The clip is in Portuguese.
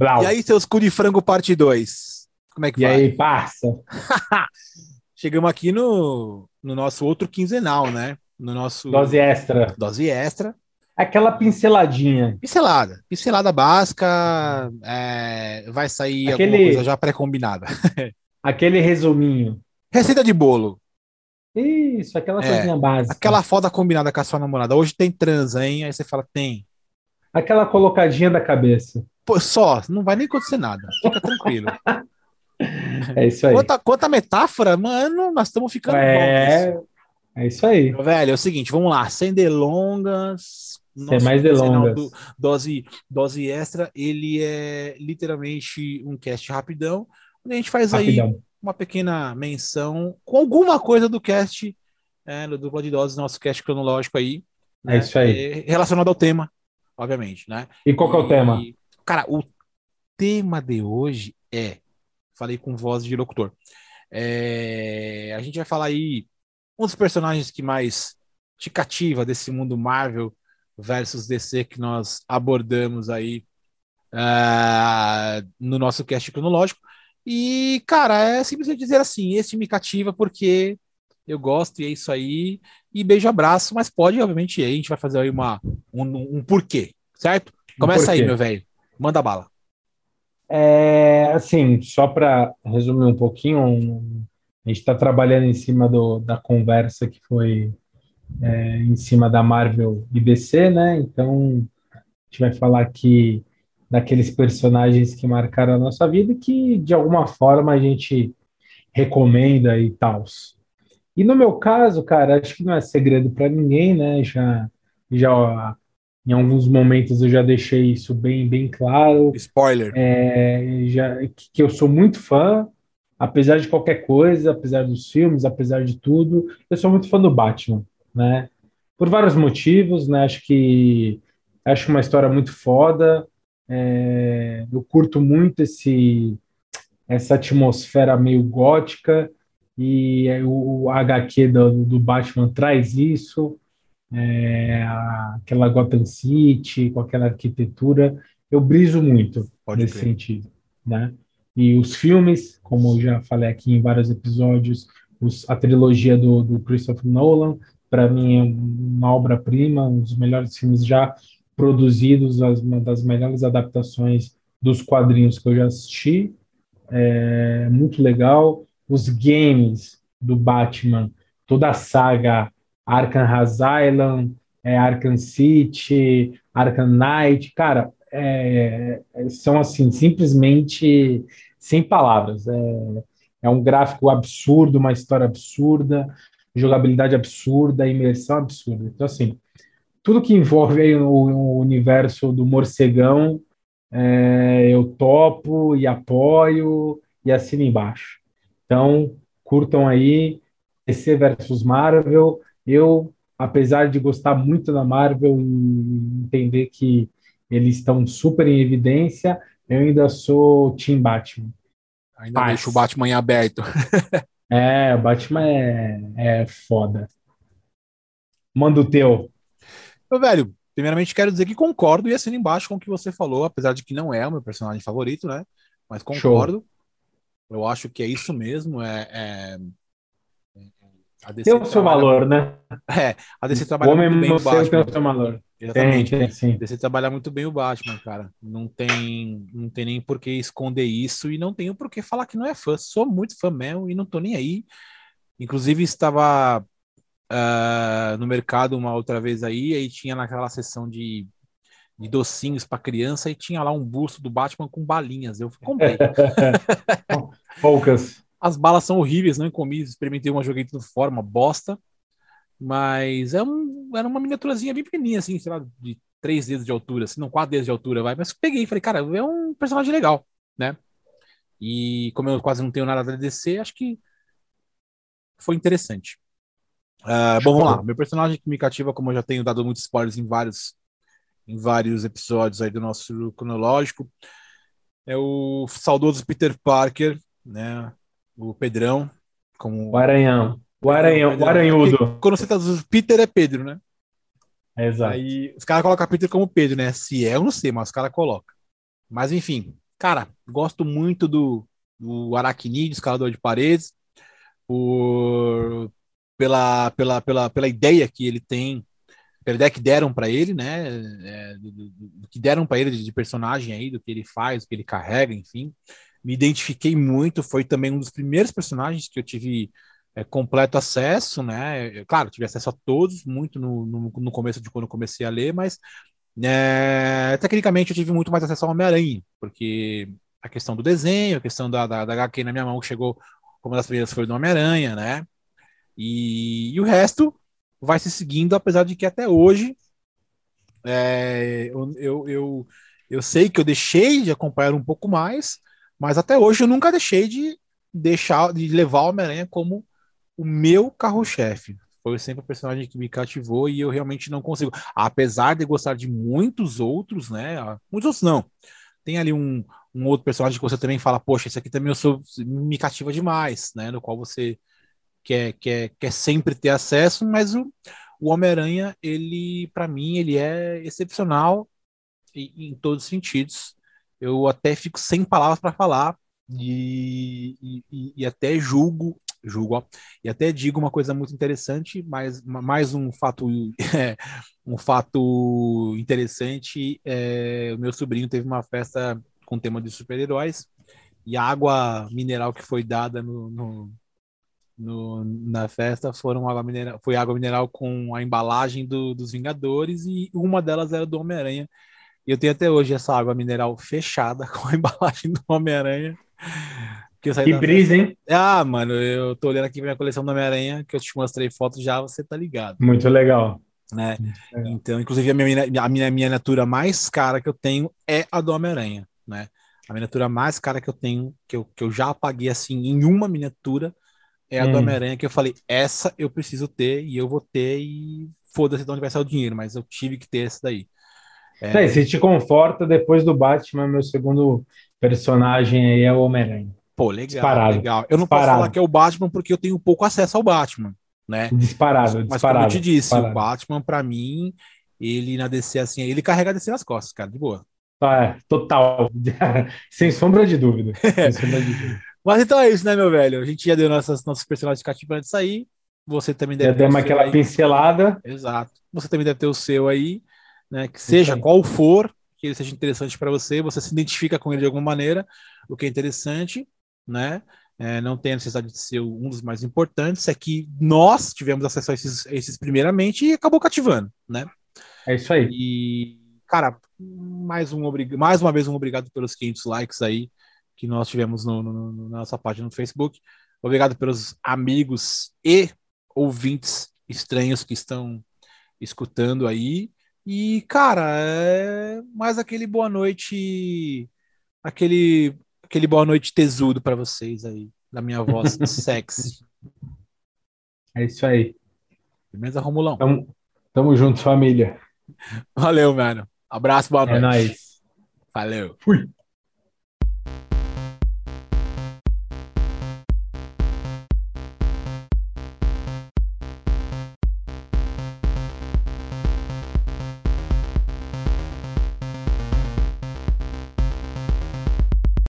Blau. E aí, seus cu de frango parte 2? Como é que E vai? aí, parça? Chegamos aqui no, no nosso outro quinzenal, né? No nosso Dose extra. dose extra. Aquela pinceladinha. Pincelada. Pincelada básica. é, vai sair Aquele- alguma coisa já pré-combinada. Aquele resuminho. Receita de bolo. Isso, aquela É, coisinha básica. Aquela foda combinada com a sua namorada. Hoje tem transa, hein? Aí você fala, tem. Aquela colocadinha da cabeça. Pô, só, não vai nem acontecer nada. Fica tranquilo. É isso aí. Quanto a, quanto a metáfora, mano, nós estamos ficando bons. É, é isso aí. Velho, é o seguinte, vamos lá, sem delongas. Sem mais delongas. do dose, dose extra, ele é literalmente um cast rapidão, onde a gente faz aí Rapidão. uma pequena menção com alguma coisa do cast, é, do dupla de doses, nosso cast cronológico aí. É isso aí. é, relacionado ao tema, obviamente, né? E qual que é o tema? Cara, o tema de hoje é. Falei com voz de locutor. É, a gente vai falar aí um dos personagens que mais te cativa desse mundo Marvel versus DC que nós abordamos aí ah, no nosso cast cronológico. E, cara, é simplesmente dizer assim: esse me cativa porque eu gosto e é isso aí. E beijo, abraço, mas pode, obviamente, a gente vai fazer aí uma, um, um porquê, certo? Começa aí, porquê. meu velho. Manda bala. É, assim, só para resumir um pouquinho, um- a gente está trabalhando em cima do, da conversa que foi é, em cima da Marvel e DC, né? Então, a gente vai falar aqui daqueles personagens que marcaram a nossa vida e que, de alguma forma, a gente recomenda e tal. E no meu caso, cara, acho que não é segredo para ninguém, né? Já, já em alguns momentos eu já deixei isso bem, bem claro Spoiler. é, já, que eu sou muito fã, apesar de qualquer coisa, apesar dos filmes, apesar de tudo, eu sou muito fã do Batman, né? Por vários motivos, né? Acho que acho uma história muito foda. é, eu curto muito esse essa atmosfera meio gótica e é, o, o HQ do, do Batman traz isso. É, aquela Gotham City, com aquela arquitetura, eu briso muito Pode nesse crer. sentido, né? E os filmes, como eu já falei aqui em vários episódios, os- a trilogia do, do Christopher Nolan, para mim é uma obra-prima, um dos melhores filmes já produzidos, as- uma das melhores adaptações dos quadrinhos que eu já assisti, é muito legal. Os games do Batman, toda a saga Arkham Asylum, é, Arkham City, Arkham Knight, cara, é, são assim, simplesmente sem palavras. É, é um gráfico absurdo, uma história absurda, jogabilidade absurda, imersão absurda. Então, assim, tudo que envolve o, o universo do morcegão, é, eu topo e apoio e assino embaixo. Então, curtam aí DC versus Marvel. Eu, apesar de gostar muito da Marvel e entender que eles estão super em evidência, eu ainda sou Team Batman. Ainda Paz. deixa o Batman em aberto. É, o Batman é, é foda. Manda o teu. Meu velho, primeiramente quero dizer que concordo e assino embaixo com o que você falou, apesar de que não é o meu personagem favorito, né? Mas concordo. Eu acho que é isso mesmo. É, é- a DC Tem o seu trabalha- valor, né? É, a DC O trabalha homem muito bem o você tem Batman. o seu valor. Tem, Exatamente. tem, sim. DC trabalha muito bem o Batman, cara. Não tem, não tem nem por que esconder isso e não tenho por que falar que não é fã. Sou muito fã mesmo e não tô nem aí. Inclusive, estava ah, no mercado uma outra vez aí, aí tinha naquela seção de, de docinhos para criança e tinha lá um busto do Batman com balinhas. Eu comprei. Poucas. As balas são horríveis, não comi, experimentei uma, joguei tudo fora, uma bosta. Mas é um, era uma miniaturazinha bem pequenininha, assim, sei lá, de três dedos de altura, assim, não, quatro dedos de altura, vai. Mas peguei, falei, cara, é um personagem legal, né? E como eu quase não tenho nada da DC, acho que foi interessante. Ah, bom, vamos lá. Meu personagem que me cativa, como eu já tenho dado muitos spoilers em vários, em vários episódios aí do nosso cronológico, é o saudoso Peter Parker, né? O Pedrão, como O Aranhão. O Aranhão, o Aranhudo. quando você tá dizendo Peter é Pedro, né? Exato. Aí os caras colocam Peter como Pedro, né? Se é, eu não sei, mas os caras colocam. Mas enfim, cara, gosto muito do, do Aracnide, escalador de paredes, por, pela, pela, pela, pela ideia que ele tem, pela ideia que deram para ele, né? É, do, do, do, que deram para ele de, de personagem aí, do que ele faz, do que ele carrega, enfim. Me identifiquei muito, foi também um dos primeiros personagens que eu tive é, completo acesso, né? Claro, tive acesso a todos, muito no, no, no começo de quando comecei a ler, mas é, tecnicamente eu tive muito mais acesso ao Homem-Aranha, porque a questão do desenho, a questão da, da, da HQ na minha mão que chegou como das primeiras foi do Homem-Aranha, né? E, e, o resto vai se seguindo, apesar de que até hoje é, eu, eu, eu, eu sei que eu deixei de acompanhar um pouco mais, mas até hoje eu nunca deixei de deixar de levar o Homem-Aranha como o meu carro-chefe. Foi sempre o personagem que me cativou e eu realmente não consigo. Apesar de gostar de muitos outros, né? Muitos outros não. Tem ali um, um outro personagem que você também fala, poxa, esse aqui também eu sou, me cativa demais, né? No qual você quer, quer, quer sempre ter acesso, mas o, o Homem-Aranha, ele, para mim, ele é excepcional em, em todos os sentidos. Eu até fico sem palavras para falar e, e, e, até julgo julgo, ó. E até digo uma coisa muito interessante, mas mais um fato, é, um fato interessante, é, o meu sobrinho teve uma festa com tema de super-heróis e a água mineral que foi dada no, no, no, na festa foram água mineral, foi água mineral com a embalagem do, dos Vingadores e uma delas era do Homem-Aranha. E eu tenho até hoje essa água mineral fechada com a embalagem do Homem-Aranha. Que, que brisa, hein? Ah, mano, eu tô olhando aqui pra minha coleção do Homem-Aranha, que eu te mostrei fotos já, você tá ligado. Muito legal. Né? Então, inclusive, a minha, a minha miniatura mais cara que eu tenho é a do Homem-Aranha, né? A miniatura mais cara que eu tenho, que eu, que eu já apaguei assim em uma miniatura, é a hum. do Homem-Aranha, que eu falei, essa eu preciso ter e eu vou ter e foda-se de onde vai sair o dinheiro, mas eu tive que ter essa daí. É... Se te conforta, depois do Batman, meu segundo personagem aí é o Homem-Aranha. Pô, legal, disparado, legal. Eu não disparado. posso falar que é o Batman porque eu tenho pouco acesso ao Batman, né? Disparado, mas, disparado. como eu te disse, disparado. o Batman, para mim, ele na DC, assim, ele carrega a DC nas costas, cara, de boa. Ah, é, total. Sem sombra de dúvida. Sem sombra de dúvida. Mas então é isso, né, meu velho? A gente já deu nossas, nossos personagens cativantes de sair. Você também deve já ter. Já aquela pincelada. Exato. Você também deve ter o seu aí, né? Que seja qual for, que ele seja interessante para você, você se identifica com ele de alguma maneira, o que é interessante né? É, não tem a necessidade de ser um dos mais importantes, é que nós tivemos acesso a esses, a esses primeiramente e acabou cativando, né? É isso aí. E, cara, mais, um, mais uma vez um obrigado pelos 500 likes aí que nós tivemos no, no, no, na nossa página no Facebook. Obrigado pelos amigos e ouvintes estranhos que estão escutando aí. E, cara, é mais aquele boa noite, aquele aquele boa noite tesudo para vocês aí, da minha voz sexy. É isso aí. Beleza, Romulão? Tamo, tamo junto, família. Valeu, mano. Abraço, boa é noite. É nóis. Valeu. Fui.